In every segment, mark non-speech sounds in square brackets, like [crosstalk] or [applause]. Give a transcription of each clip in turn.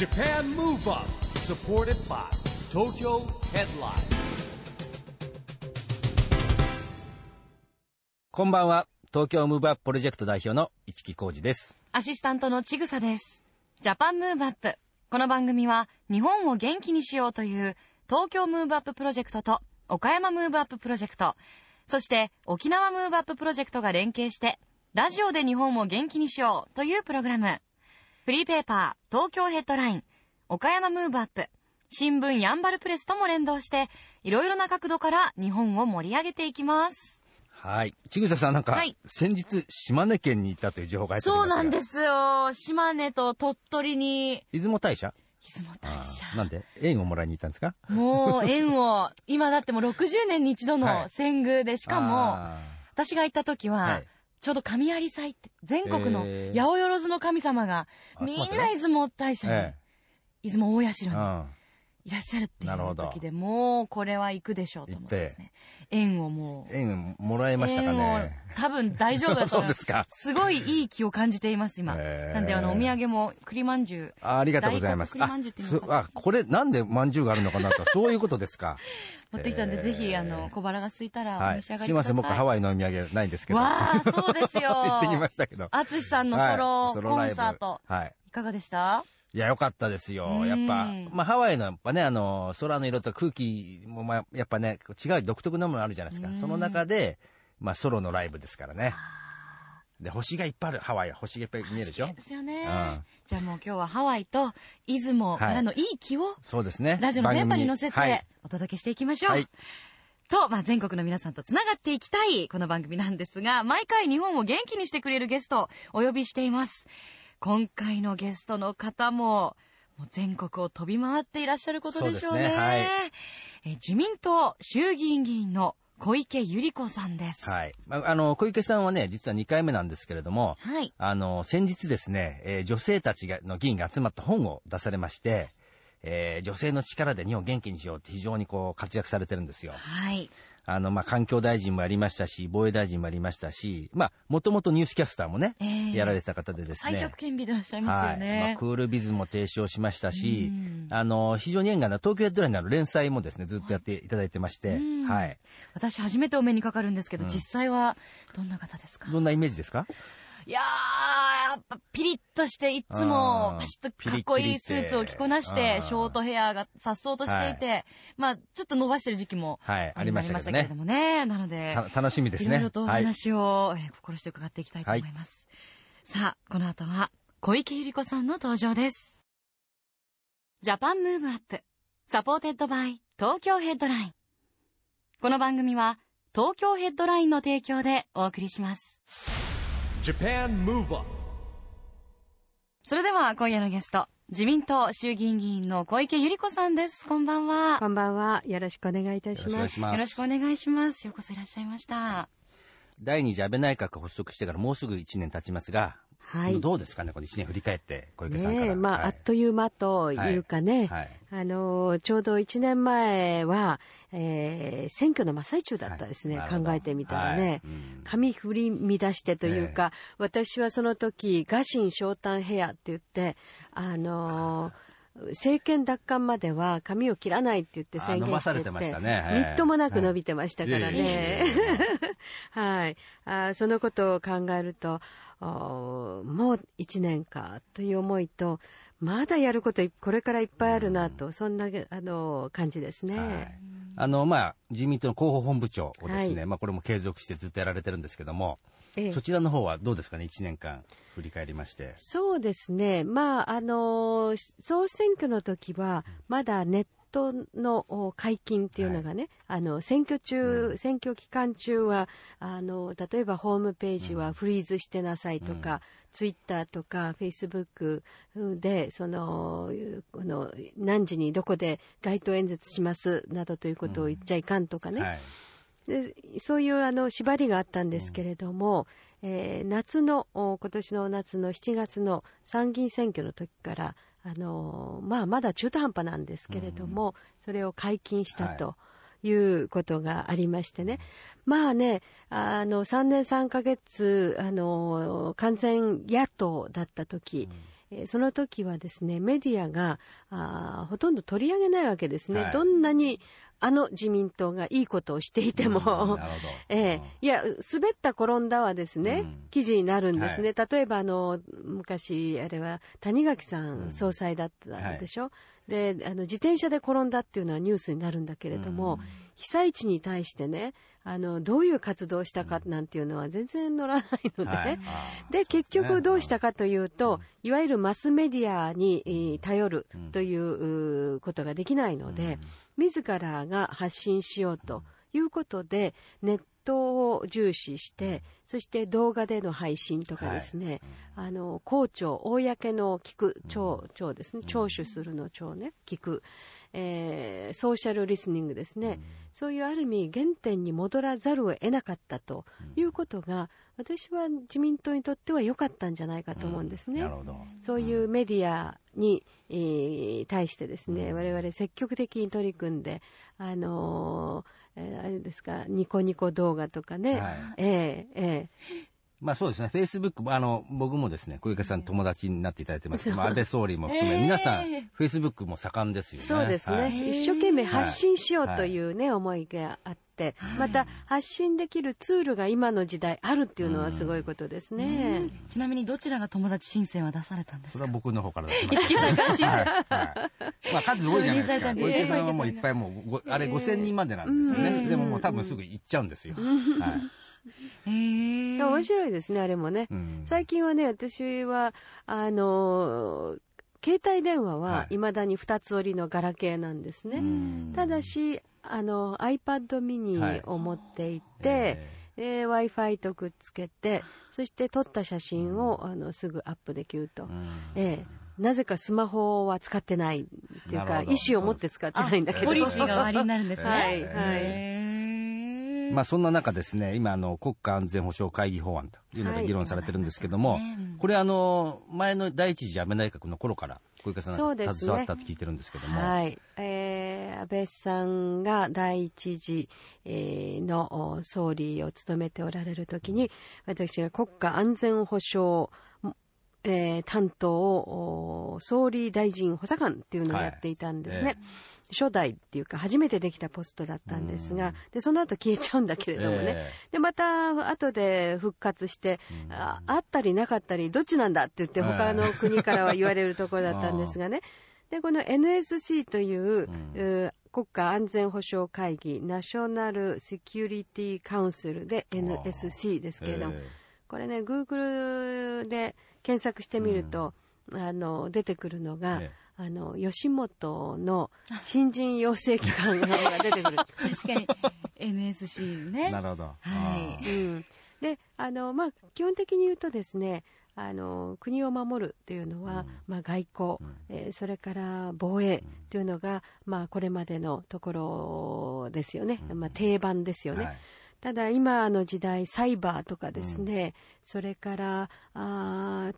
Japan Move Up supported by Tokyo Headline こんばんは。東京ムーブアッププロジェクト代表の市木浩二です。アシスタントのちぐさです。 Japan Move Up。この番組は日本を元気にしようという東京ムーブアッププロジェクトと岡山ムーブアッププロジェクト、そして沖縄ムーブアッププロジェクトが連携してラジオで日本を元気にしようというプログラム。フリーペーパー東京ヘッドライン岡山ムーブアップ新聞ヤンバルプレスとも連動していろいろな角度から日本を盛り上げていきます。はい。ちぐささんなんか、はい。先日島根県に行ったという情報が入ってますが。そうなんですよ。島根と鳥取に。出雲大社？出雲大社。なんで？縁をもらいに行ったんですか？もう縁を、今だってもう60年に一度のはい。遷宮で、しかも、あ私が行った時は、はいちょうど神有祭って、全国の八百万の神様が、あみんな出雲大社に、え出雲大社にいらっしゃるっていう時で、もうこれは行くでしょうと思ってですね。縁をもう、縁もらえましたかね。多分大丈夫だと思いま [laughs] そうですかすごいいい気を感じています、今。へーなんで、あの、お土産も栗まんじゅう、あありがとうございます。あ、そあこれなんでまんじゅうがあるのかなと、そういうことですか？[laughs] 持ってきたんで、へーぜひ、あの、小腹が空いたらおはい。召し上がりください。すいません、僕ハワイのお土産ないんですけど。わあ、そうですよ。[laughs] 行ってきましたけど。淳さんのソロはいコライブンサート、はい。いかがでした？いや、よかったですよ。うんやっぱ、まあ、ハワイのやっぱね、あの、空の色と空気も、まあ、やっぱね、違う独特なものあるじゃないですか。うんその中で、まあ、ソロのライブですからね。で、星がいっぱいある。ハワイは星がいっぱい見えるでしょ？ですよねうん。じゃあもう今日はハワイと出雲からのいい気をそうですね。ラジオの電波に乗せてお届けしていきましょう。はいと、まあ、全国の皆さんとつながっていきたいこの番組なんですが、毎回日本を元気にしてくれるゲストをお呼びしています。今回のゲストの方も、もう全国を飛び回っていらっしゃることでしょうね。そうねはいえ自民党衆議院議員の小池百合子さんです。はい。まあ、あの、小池さんはね、実は2回目なんですけれども、はい。あの、先日ですね、えー女性たちがの議員が集まった本を出されまして、えー女性の力で日本を元気にしようって非常にこう活躍されてるんですよ。はい。あの、まあ、環境大臣もありましたし、防衛大臣もありましたし、まあ、もともとニュースキャスターもね、えーやられてた方でですね。最初権利でいらっしゃいますよはい。まねあ、。クールビズも提唱しましたしうん、あの、非常に縁がな、東京ヘッドラインの連載もですね、ずっとやっていただいてまして、うんはい。私初めてお目にかかるんですけど、うん実際はどんな方ですか？どんなイメージですか？いやー、やっぱピリッとして、いつもパシッとかっこいいスーツを着こなして、てショートヘアが颯爽としていて、まあ、ちょっと伸ばしてる時期もはい、ありましたけどねけれど。もね。なので、た楽しみですね。いろいろとおはい。話を、えー心して伺っていきたいと思います。さあ、この後は小池百合子さんの登場です。 Japan Move Up、supported by Tokyo Headline。この番組は東京ヘッドラインの提供でお送りします。Japan Move Up それでは今夜のゲスト、自民党衆議院議員の小池百合子さんです。こんばんは。こんばんは。よろしくお願いいたします。よろしくお願いします。よろしくお願いします。ようこそいらっしゃいました。第二次安倍内閣が発足してからもうすぐ1年経ちますが、はい。どうですかね、この1年振り返って、小池さんから。まあ、はい。あっという間というかね、はい。あの、ちょうど1年前は、えー選挙の真っ最中だったですね、はい。考えてみたらね。髪振り乱してというか、私はその時、ガシン昇胆ヘアって言って、あの政権奪還までは髪を切らないって言って宣言しててあ伸ばされてましたね。はい。みっともなく伸びてましたからね。えはい。あそのことを考えると、おもう1年かという思いと、まだやることいこれからいっぱいあるなと、そんなあの感じですね。はい。あの、まあ、自民党の広報本部長をですね、はい。まあ、これも継続してずっとやられてるんですけども、ええ。そちらの方はどうですかね、1年間振り返りまして。そうですね、まあ、あの総選挙の時は、まだネットのお解禁っていうのがね、あの選挙中、選挙期間中はあの、例えばホームページはフリーズしてなさいとか、ツイッターとかフェイスブックで、そのこの何時にどこで街頭演説しますなどということを言っちゃいかんとかね。はい。でそういうあの縛りがあったんですけれども、えー夏のお今年の夏の7月の参議院選挙の時からあの、まあ、まだ中途半端なんですけれども、それを解禁したと。い。うことがありましてね、まあね、あの3年3ヶ月あの完全野党だった時、えーその時はですね、メディアがあーほとんど取り上げないわけですね。はい。どんなにあの自民党がいいことをしていても、うん [laughs] ええ。いや、滑った転んだはですね、うん。記事になるんですね。例えば、あの、昔、あれは、谷垣さうん。ん総裁だったでしょ、で、あの、自転車で転んだっていうのはニュースになるんだけれども、被災地に対してね、あの、どういう活動をしたかなんていうのは全然載らないのでね。はい。で、結局どうしたかかというと、い。わゆるマスメディアにえー頼るうんということができないので、自らが発信しようということで、ネットを重視して、そして動画での配信とかですね、あの、公聴、公の聞く、聴、聴ですね、聴取するの聴ね、聞く、えーソーシャルリスニングですね、そういうある意味原点に戻らざるを得なかったということが、私は自民党にとっては良かったんじゃないかと思うんですね。そういうメディアに、えー対してですね、我々積極的に取り組んで、あのーえーあれですか、ニコニコ動画とかね、はい。えええまあそうですね、フェイスブックも、あの、僕もですね、小池さん友達になっていただいてます。けど、まあ安倍総理も含め、皆さん、フェイスブックも盛んですよね。そうですね、はい。一生懸命発信しようというね、思いがあって、また発信できるツールが今の時代あるっていうのはすごいことですね。ちなみにどちらが友達申請は出されたんですか？それは僕の方から出しました。はいはい。まあ数多いじゃないですか。小池さんはもういっぱいもう、ごあれ5000人までなんですよね。でももう多分すぐ行っちゃうんですよ。はいへー。面白いですね、あれもね。うん。最近はね、私は、あのー携帯電話ははい。未だに二つ折りのガラケーなんですね。うん。ただし、あの、iPad はい。mini を持っていて、えー Wi-Fi とくっつけて、そして撮った写真を、あのすぐアップできると。うん。ええ。なぜかスマホは使ってないっていうか、意思を持って使ってないんだけど。ポリシーが終わりになるんですね。はいはいまあそんな中ですね、今あの国家安全保障会議法案というのがはい。議論されてるんですけども、そうですねうんこれあの前の第一次安倍内閣の頃から小池さんが携わったと聞いてるんですけども、はい、えー安倍さんが第一次、えーのお総理を務めておられる時に私が国家安全保障、えー担当をお総理大臣補佐官っていうのをやっていたんですね、はい初代っていうか初めてできたポストだったんですが、でその後消えちゃうんだけれどもね、えでまた後で復活して、ああったりなかったりどっちなんだって言ってええ他の国からは言われるところだったんですがね。でこの NSC という,、う国家安全保障会議ナショナルセキュリティカウンセルで NSC ですけれども、えこれね Google で検索してみると、あの出てくるのが、えあの吉本の新人養成機関が出てくる。[laughs] 確かに。NSC ね。なるほど。はい。うん、であの、まあ、基本的に言うとですねあの国を守るっていうのは、まあ、外交、えーそれから防衛っていうのが、まあ、これまでのところですよね、まあ、定番ですよね。はいただ今の時代サイバーとかですね、それからあ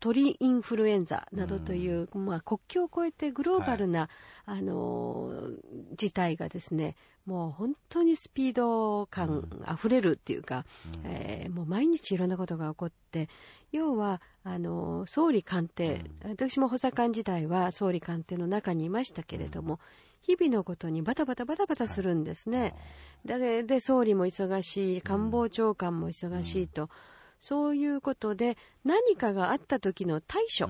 鳥インフルエンザなどという、まあ、国境を越えてグローバルな、あのー事態がですねもう本当にスピード感あふれるっていうか、えーもう毎日いろんなことが起こって要はあのー総理官邸、私も補佐官時代は総理官邸の中にいましたけれども、日々のことにバタバタバタバタするんですね。でで総理も忙しい官房長官も忙しいと、そういうことで何かがあった時の対処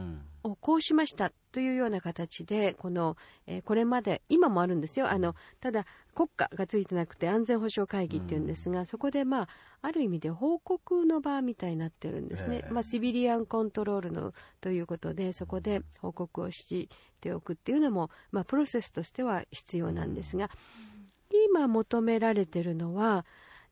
をこうしましたというような形でこの、えーこれまで今もあるんですよ。あのただ国家がついてなくて安全保障会議っていうんですが、そこでまあある意味で報告の場みたいになってるんですね、ええ。まあ、シビリアンコントロールのということでそこで報告をしておくっていうのも、まあ、プロセスとしては必要なんですが、今求められてるのは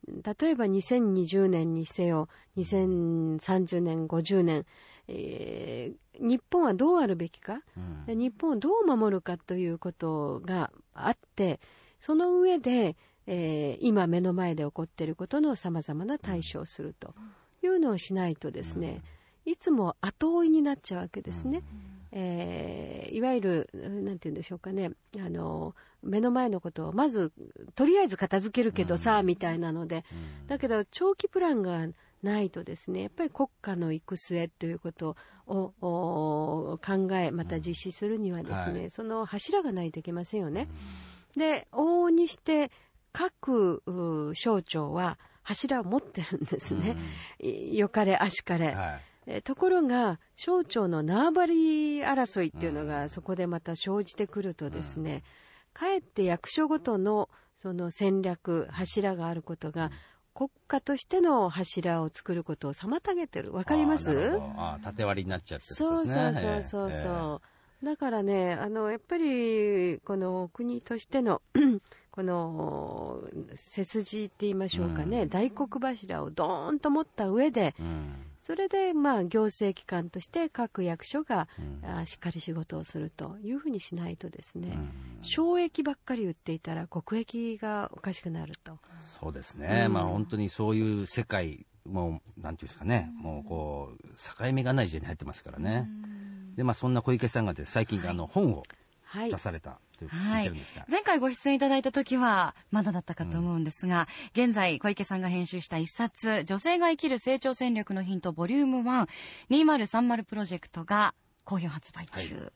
例えば2020年にせよ2030年50年、えー日本はどうあるべきか、で日本をどう守るかということがあってその上で、えー今目の前で起こっていることのさまざまな対処をするというのをしないとですね、いつも後追いになっちゃうわけですね。えーいわゆる、うんなんて言うんでしょうかね、あの、目の前のことをまず、とりあえず片付けるけどさ、みたいなので、だけど長期プランがないとですねやっぱり国家の行く末ということをお考えまた実施するにはですね、はい。その柱がないといけませんよね。で往々にして各う省庁は柱を持ってるんですね、いよかれあしかれ、はい。えところが省庁の縄張り争いっていうのがそこでまた生じてくるとですね、かえって役所ごとのその戦略柱があることが国家としての柱を作ることを妨げてる。わかります？ああー縦割りになっちゃってるそうそうそうそう。そう、だからねあのやっぱりこの国としての [clears throat] この背筋って言いましょうかね、うん。大黒柱をドーンと持った上でうん。それでまあ行政機関として各役所が、うん。あしっかり仕事をするというふうにしないとですね、うん。省益ばっかり売っていたら国益がおかしくなると。そうですね、うん。まあ本当にそういう世界もうなんていうんですかね、もうこう境目がない時代に入ってますからね、でまあそんな小池さんがです最近、あの本をはい。出されたといはい。前回ご出演いただいた時はまだだったかと思うんですが、現在小池さんが編集した一冊「女性が生きる成長戦略のヒントボリューム12030プロジェクト」が好評発売中、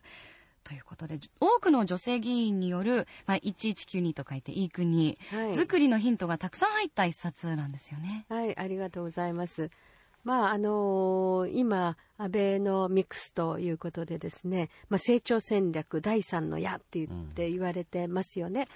ということで多くの女性議員による、まあ、1192と書いていい国、はい。作りのヒントがたくさん入った一冊なんですよね。はい、ありがとうございます。まああの今、アベノミクスということでですね、まあ、成長戦略第三の矢って言って言われてますよね。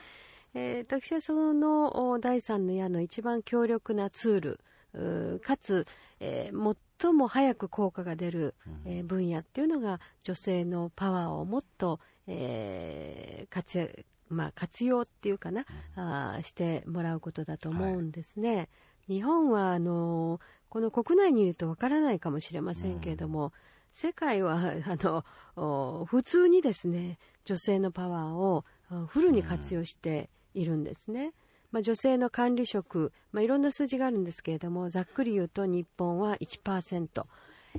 えー私はそのお第三の矢の一番強力なツール、うーかつ、えー最も早く効果が出る、えー分野っていうのが女性のパワーをもっと、えー活躍まあ、活用っていうかな、あーしてもらうことだと思うんですね。日本はあのこの国内にいるとわからないかもしれませんけれども、世界はあのお普通にですね女性のパワーをあフルに活用しているんですね。まあ、女性の管理職、まあ、いろんな数字があるんですけれどもざっくり言うと日本は1%、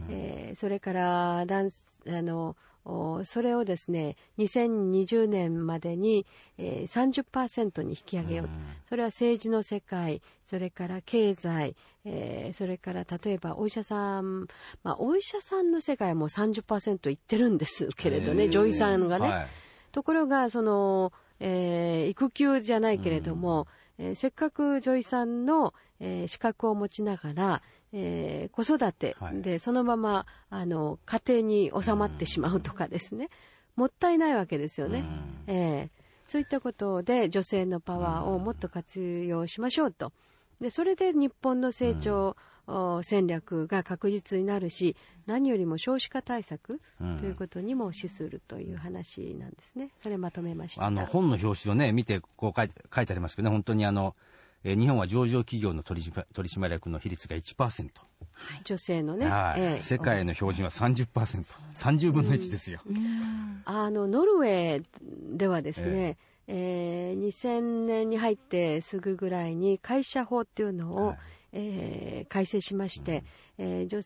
えーそれから男あのおそれをですね2020年までに、えー30%に引き上げよう。と、それは政治の世界それから経済、えーそれから例えばお医者さん、まあ、お医者さんの世界はもう30%いってるんですけれどね女医さんがね、はい。ところがその、えー育休じゃないけれども、えーせっかく女医さんの、えー資格を持ちながら、えー子育てはいでそのままあの家庭に収まってしまうとかですね、もったいないわけですよね。えーそういったことで女性のパワーをもっと活用しましょうと。でそれで日本の成長、お戦略が確実になるし何よりも少子化対策うんということにも資するという話なんですね。それまとめました。あの本の表紙をね見てこう書いて書いてありますけどね本当にあの、えー日本は上場企業の取締取締役の比率が1%、女性のね、はい。ええ。世界の標準は 30%30 分の1ですよ、あのノルウェーではですね、えー2000年に入ってすぐぐらいに会社法っていうのを、はい。えー改正しまして、えー上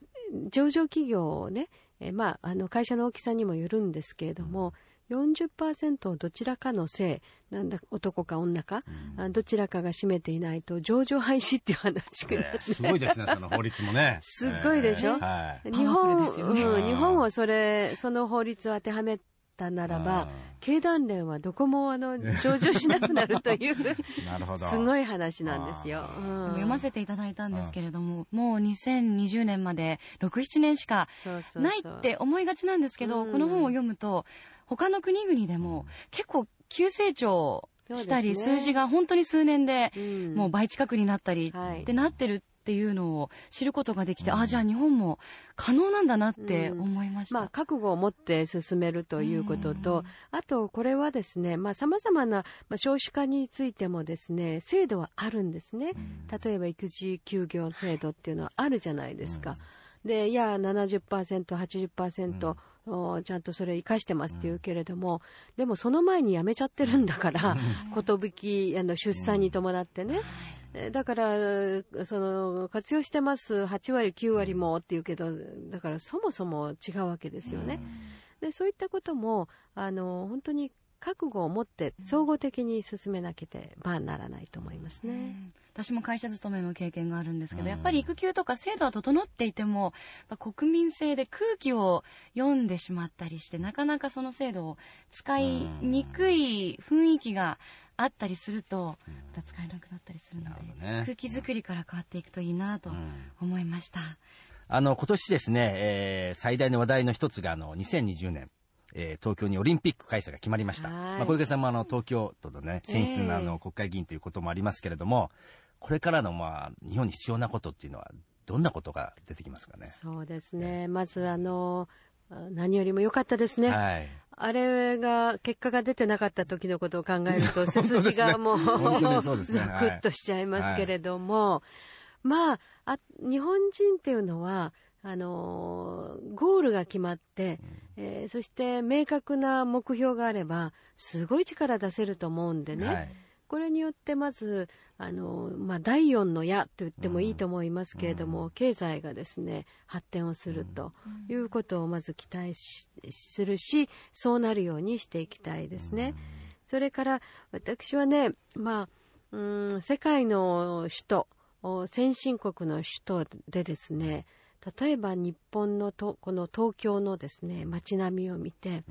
上場企業をね、えーまあ、あの会社の大きさにもよるんですけれども、40%をどちらかの性なんだ男か女か、あどちらかが占めていないと上場廃止っていう話が、えーすごいですねその法律もね。すっごいでしょ？えー。はい。日本ねうん日本をそれその法律を当てはめたならば経団連はどこもあの [laughs] 上場しなくなるというなるほど。すごい話なんですよ。あうん。読ませていただいたんですけれども、もう2020年まで67年しかないって思いがちなんですけど、うん。この本を読むと他の国々でも結構急成長したり、ね数字が本当に数年でうん。もう倍近くになったりはい。ってなってるっていうのを知ることができて、あじゃあ日本も可能なんだなって思いました。まあ、覚悟を持って進めるということと、あとこれはですねさまざ、まな、まあ、少子化についてもですね制度はあるんですね、例えば育児休業制度っていうのはあるじゃないですか、でいや 70%80%、おちゃんとそれ生かしてますって言うけれども、でもその前に辞めちゃってるんだから、寿あの出産に伴ってね、えだからその活用してます。8割9割もっていうけどだからそもそも違うわけですよね。でそういったこともあの本当に覚悟を持って総合的に進めなければならないと思いますね。うん。私も会社勤めの経験があるんですけど、うん。やっぱり育休とか制度は整っていても、国民性で空気を読んでしまったりして、なかなかその制度を使いにくい雰囲気があったりすると、また使えなくなったりするので、ね。空気作りから変わっていくといいなと思いました。あの、今年ですね、えー最大の話題の一つが、あの、2020年、えー東京にオリンピック開催が決まりました。はいまあ、小池さんもあの、東京都のね、選出のあええの、国会議員ということもありますけれども、これからの、まあ、日本に必要なことっていうのは、どんなことが出てきますかね？そうですね。まず、あの、何よりも良かったですね。はい。あれが、結果が出てなかった時のことを考えると、背筋がもう、[laughs] 本当にそうですね [laughs] ゾクッとしちゃいますけれども、まああ、日本人っていうのは、あのゴールが決まって、えーそして明確な目標があれば、すごい力出せると思うんでね。はい。これによってまずあの、まあ、第四の矢と言ってもいいと思いますけれども、経済がですね発展をするということをまず期待しするしそうなるようにしていきたいですね。それから私はね、まあ、うん世界の首都お先進国の首都でですね例えば日本のとこの東京のですね街並みを見て、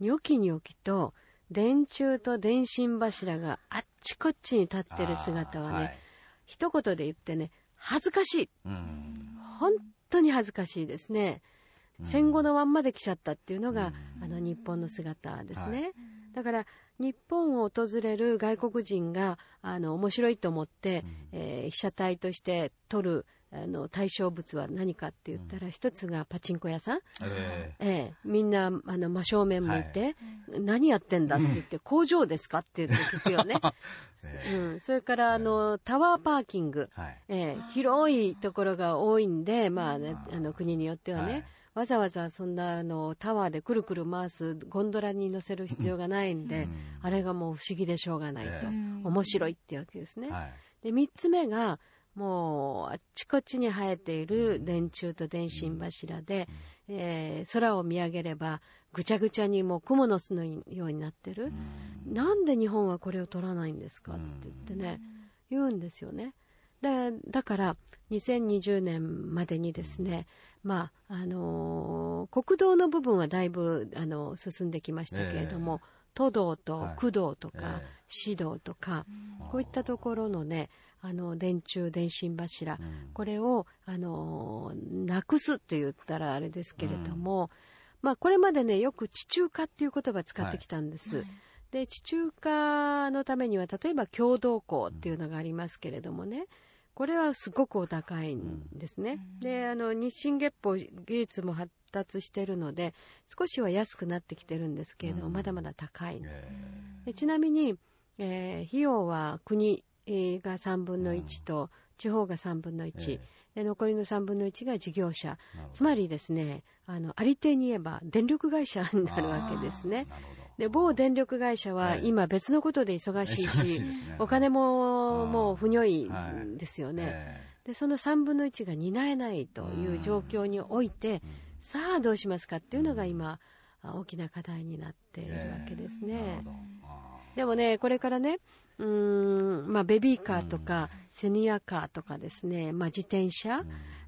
ニョキニョキと電柱と電信柱があっちこっちに立ってる姿はね、はい。一言で言ってね恥ずかしい。うん。本当に恥ずかしいですね、戦後のまんまで来ちゃったっていうのが、あの日本の姿ですね、はい。だから日本を訪れる外国人があの面白いと思って、えー被写体として撮るあの対象物は何かって言ったら、一つがパチンコ屋さん、ええ。え、みんなあの真正面向いて、何やってんだって言って、工場ですかって言って聞くよね、[laughs] うん、それからあのタワーパーキング、ーはい。ええ、広いところが多いんで、まあね、あ。の国によってはね、はい。わざわざそんなあのタワーでくるくる回すゴンドラに乗せる必要がないんで、あれがもう不思議でしょうがないと、ええ。面白いってわけですね。はい。で3つ目がもうあっちこっちに生えている電柱と電信柱で、えー空を見上げればぐちゃぐちゃにもう蜘蛛の巣のようになってる、なんで日本はこれを取らないんですか？って言ってね、言うんですよね。だだから2020年までにですね、まああのー国道の部分はだいぶ、あの進んできましたけれども、都道とはい。区道とか、ええ。市道とか、こういったところのねあの電柱電信柱、これをあのなくすって言ったらあれですけれども、まあこれまでねよく地中化っていう言葉使ってきたんです。で地中化のためには例えば共同校っていうのがありますけれどもね、これはすごくお高いんですね。であの日進月歩技術も発達しているので少しは安くなってきてるんですけれども、まだまだ高い。んですでちなみに、えー費用は国えーが3分の1と、地方が3分の1、で残りの3分の1が事業者。つまりですねあのありていに言えば電力会社になるわけですね。で某電力会社ははい。今別のことで忙しいし、お金もうん。もう不如意はいですよね、えでその3分の1が担えないという状況において、さあどうしますかっていうのが今、あ大きな課題になっているわけですね。でもね、これからね、うーん、まあ、ベビーカーとか、セニアカーとかですね、まあ、自転車、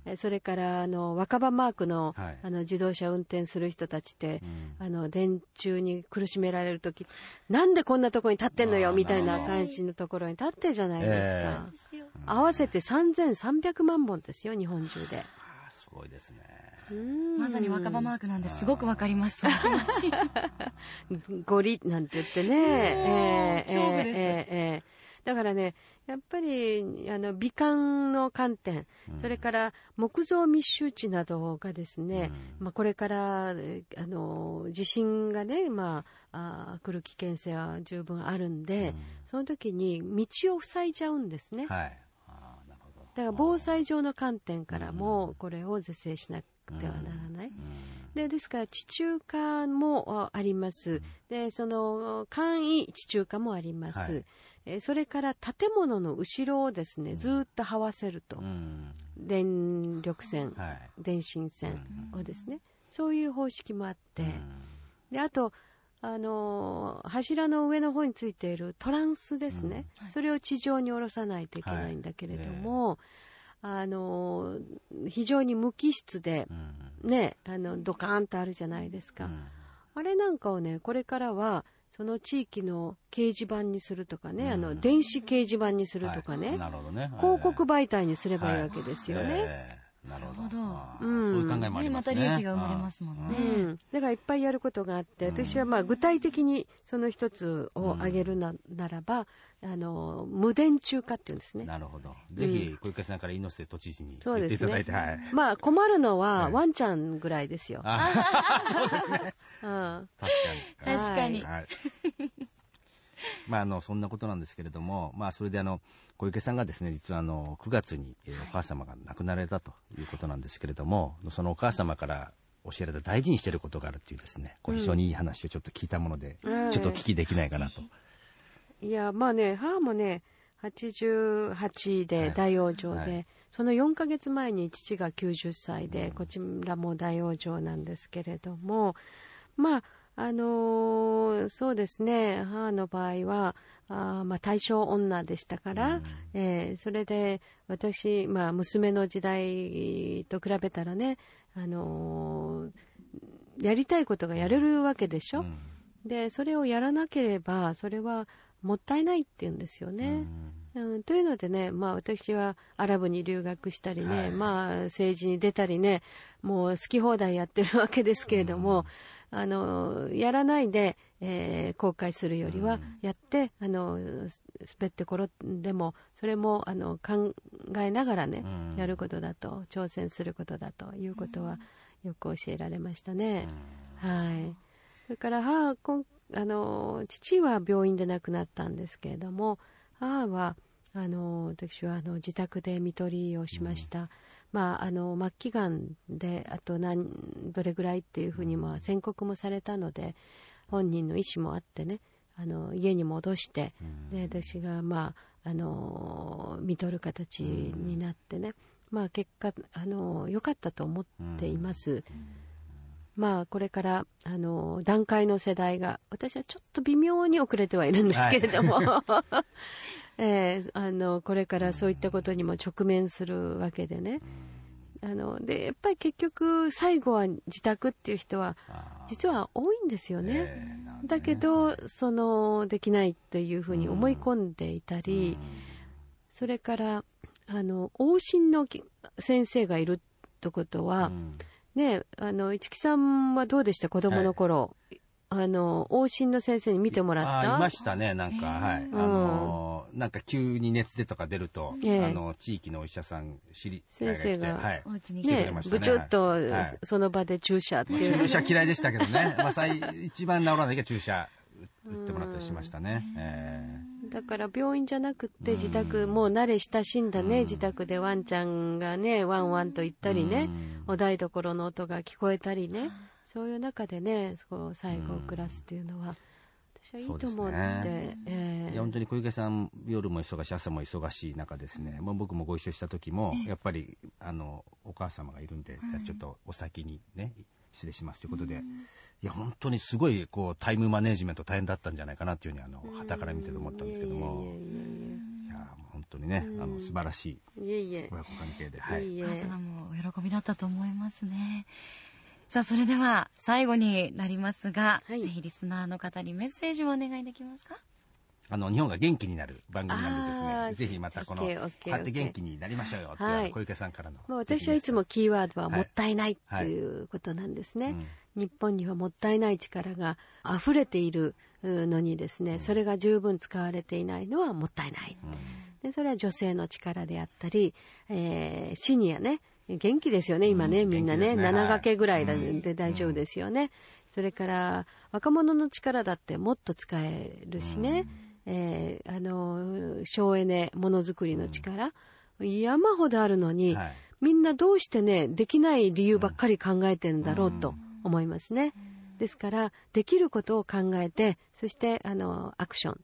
えそれから、あの、若葉マークの、はい。あの、自動車運転する人たちって、あの、電柱に苦しめられるとき、なんでこんなところに立ってんのよ、みたいな感じのところに立ってるじゃないですか。え合わせて3300万本ですよ、日本中で。あすごいですね。まさに若葉マークなんです。ごくわかります。[laughs] ゴリなんて言ってね、ええ恐怖です。ええええだからね、やっぱりあの美観の観点、それから木造密集地などがですね、まあ、これからえあの地震がね、まあ、あー来る危険性は十分あるんで、その時に道を塞いじゃうんですね。はい。だから防災上の観点からもこれを是正しなくてはならない。でですから地中化もああります、でその簡易地中化もあります、はい。えーそれから建物の後ろをですね、ずーっと這わせると、うん。電力線、はい。電信線をですね、そういう方式もあって、であとあの柱の上の方についているトランスですね、それを地上に下ろさないといけないんだけれども、あの非常に無機質で、ね、あのドカーンとあるじゃないですか、あれなんかをねこれからはその地域の掲示板にするとかね、あの電子掲示板にするとかね、なるほどね。広告媒体にすればいいわけですよね。ええ。なるほど。なるほどうんそういう考えもありね、まね。ますた利益が生まれますもんうね。ん、だからいっぱいやることがあって、私はまあ具体的にその一つを挙げるな,、ならばあの無電柱化っていうんですね。なるほど。ぜひ、小池さんから猪瀬都知事にそうですね言っていただいて、はい。まあ困るのははいワンちゃんぐらいですよ。あ [laughs] うん確かに。確かにはい。[laughs] まあ、あの、そんなことなんですけれども、まあ、それであの、小池さんがですね、実はあの、9月に、えーお母様が亡くなられたということなんですけれども、そのお母様から教えられた大事にしていることがあるっていうですね、こう非常にいい話をちょっと聞いたもので、うん。ちょっとお聞きできないかなと。いやまあね母もね88で大往生で、はい。はいその4ヶ月前に父が90歳で、こちらも大往生なんですけれどもまああのーそうですね。母の場合はあーまあ大正女でしたから、えーそれで私、まあ、娘の時代と比べたらね、あのーやりたいことがやれるわけでしょ、うん。でそれをやらなければそれはもったいないって言うんですよね。うん、というのでね、まあ、私はアラブに留学したりね、はいまあ、政治に出たりねもう好き放題やってるわけですけれども、あのやらないで、えー後悔するよりはやって、あの滑って転んでもそれもあの考えながらね、うん。やることだと挑戦することだということはよく教えられましたね。はい、それから母こんあの父は病院で亡くなったんですけれども母はあの私はあの自宅で看取りをしました、まあ、あの末期がんであと何どれぐらいっていうふうにまあ宣告もされたので本人の意思もあってねあの家に戻して、で私が、まあ、あの看取る形になってね、まあ、結果あの良かったと思っています。まあ、これからあの段階の世代が私はちょっと微妙に遅れてはいるんですけれども、[laughs] えーあのこれからそういったことにも直面するわけでね。あのでやっぱり結局最後は自宅っていう人は実は多いんですよね。だけどそのできないというふうに思い込んでいたり、それからあの往診のき先生がいるってことは、ねあの市木さんはどうでした？子供の頃、あの往診の先生に見てもらった？あいましたね、なんか、はい。あのーなんか急に熱出とか出ると、ええあの、地域のお医者さん、知り、先生がはい。お家に来てくね。れましたね。ぶちゅっとはい。その場で注射っていう。の注射嫌いでしたけどね。[laughs] まあ、最一番治らないけど注射打ってもらったりしましたね。えだから病院じゃなくって自宅、もう慣れ親しんだね、自宅でワンちゃんがねワンワンと言ったりね、お台所の音が聞こえたりね、そういう中でねそう最後を暮らすっていうのは、私はいいと思って、ね。ええ。えいや本当に小池さん、夜も忙しい、朝も忙しい中ですね、もう僕もご一緒した時も、やっぱりあのお母様がいるんで、ちょっとお先にね、失礼しますということで、いや、本当にすごいこうタイムマネジメント大変だったんじゃないかなっていうふうに、あの旗から見てて思ったんですけども、いや、本当にね、あの素晴らしいいえいえ。親子関係で、はい。い。えいえ。お母様もお喜びだったと思いますね。さあ、それでは最後になりますが、はい。ぜひリスナーの方にメッセージをお願いできますか？あの日本が元気になる番組なんでですね、ぜひまたこの、買って元気になりましょうよっていう、はい。小池さんからの。まあ、私はいつもキーワードははいもったいないっていうことなんですね。うん日本にはもったいない力が溢れているのにですね、それが十分使われていないのはもったいない。でそれは女性の力であったり、えーシニアね、元気ですよね、今ね、うんみんなね、ね7掛けぐらいではいで大丈夫ですよね。それから、若者の力だってもっと使えるしね、えーあの、省エネ、ものづくりの力、山ほどあるのに、はい。みんなどうしてね、できない理由ばっかり考えてるんだろうと思いますね。ですから、できることを考えて、そして、あの、アクション。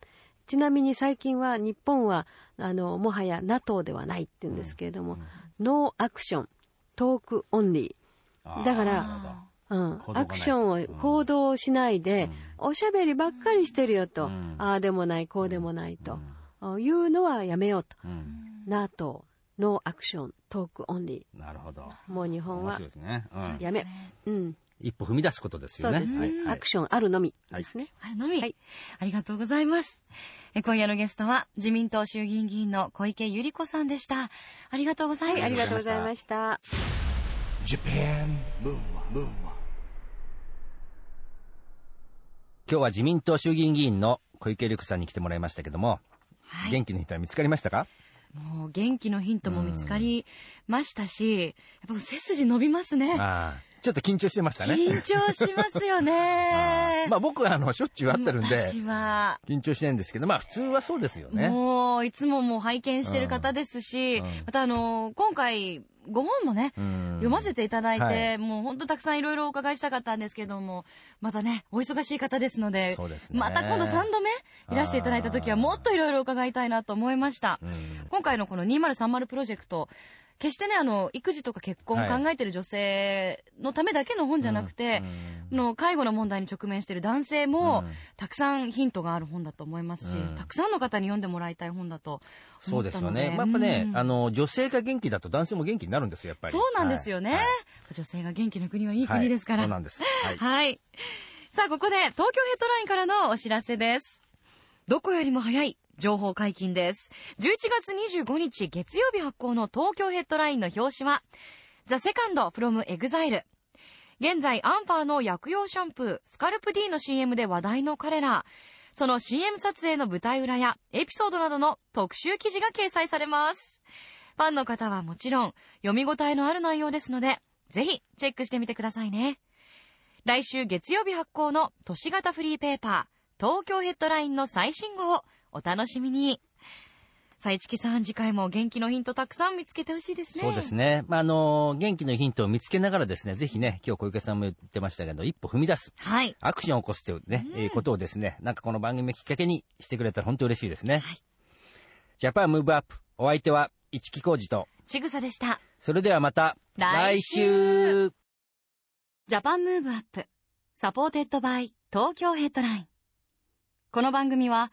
ちなみに最近は日本は、あの、もはや NATO ではないって言うんですけれども、 no action、talk only。だから、うん。アクションを行動をしないで、おしゃべりばっかりしてるよと、うん。ああでもないこうでもないと、あいうのはやめようと、うん、NATO no action talk only なるほど。ーもう日本面はやめ、うん、一歩踏み出すことですよね。はいはい。アクションあるのみですね、あるのみ、はい。ありがとうございます。え今夜のゲストは自民党衆議院議員の小池百合子さんでした。ありがとうございました、ありがとうございました。Japan Move Up, Move Up. 今日は自民党衆議院議員の小池百合子さんに来てもらいましたけども、はい。元気のヒントは見つかりましたか？もう元気のヒントも見つかりましたし、やっぱ背筋伸びますね。ああちょっと緊張してましたね。緊張しますよあね。ー。[laughs] まあ僕はあのしょっちゅう会ってるんで私は、緊張してないんですけどまあ普通はそうですよね。もういつももう拝見してる方ですし、うん。またあの今回ご本もね、うん。読ませていただいて、はい。もう本当たくさんいろいろお伺いしたかったんですけども、またね、お忙しい方ですので、ですね。また今度3度目いらしていただいた時はもっといろいろ伺いたいなと思いました。うん。今回のこの2030プロジェクト、決してね、あの、育児とか結婚をはい考えてる女性のためだけの本じゃなくて、の介護の問題に直面している男性も、うんたくさんヒントがある本だと思いますし、うんたくさんの方に読んでもらいたい本だとそうですよ。ね。まあやっぱね、うんあの、女性が元気だと男性も元気になるんですよ、やっぱり。そうなんですよね、はいはい女性が元気な国はいい国ですから。はいそうなんです。はい。はい。さあ、ここで東京ヘッドラインからのお知らせです。どこよりも早い情報解禁です。11月25日月曜日発行の東京ヘッドラインの表紙は、The Second from Exile。現在、アンパーの薬用シャンプー、スカルプ D の CM で話題の彼ら。その CM 撮影の舞台裏やエピソードなどの特集記事が掲載されます。ファンの方はもちろん、読み応えのある内容ですので、ぜひチェックしてみてくださいね。来週月曜日発行の都市型フリーペーパー、東京ヘッドラインの最新号をお楽しみに。さあ、市木さん、次回も元気のヒントたくさん見つけてほしいですね。そうですね。まあ、あの、元気のヒントを見つけながらですね、ぜひね、今日小池さんも言ってましたけど、一歩踏み出す。はい。アクションを起こすというね、えーことをですね、なんかこの番組をきっかけにしてくれたら本当嬉しいですね。はいJapan Move Up。お相手は、市木浩二と。ちぐさでした。それではまた、来週 Japan Move Up。supported by Tokyo Headline。この番組は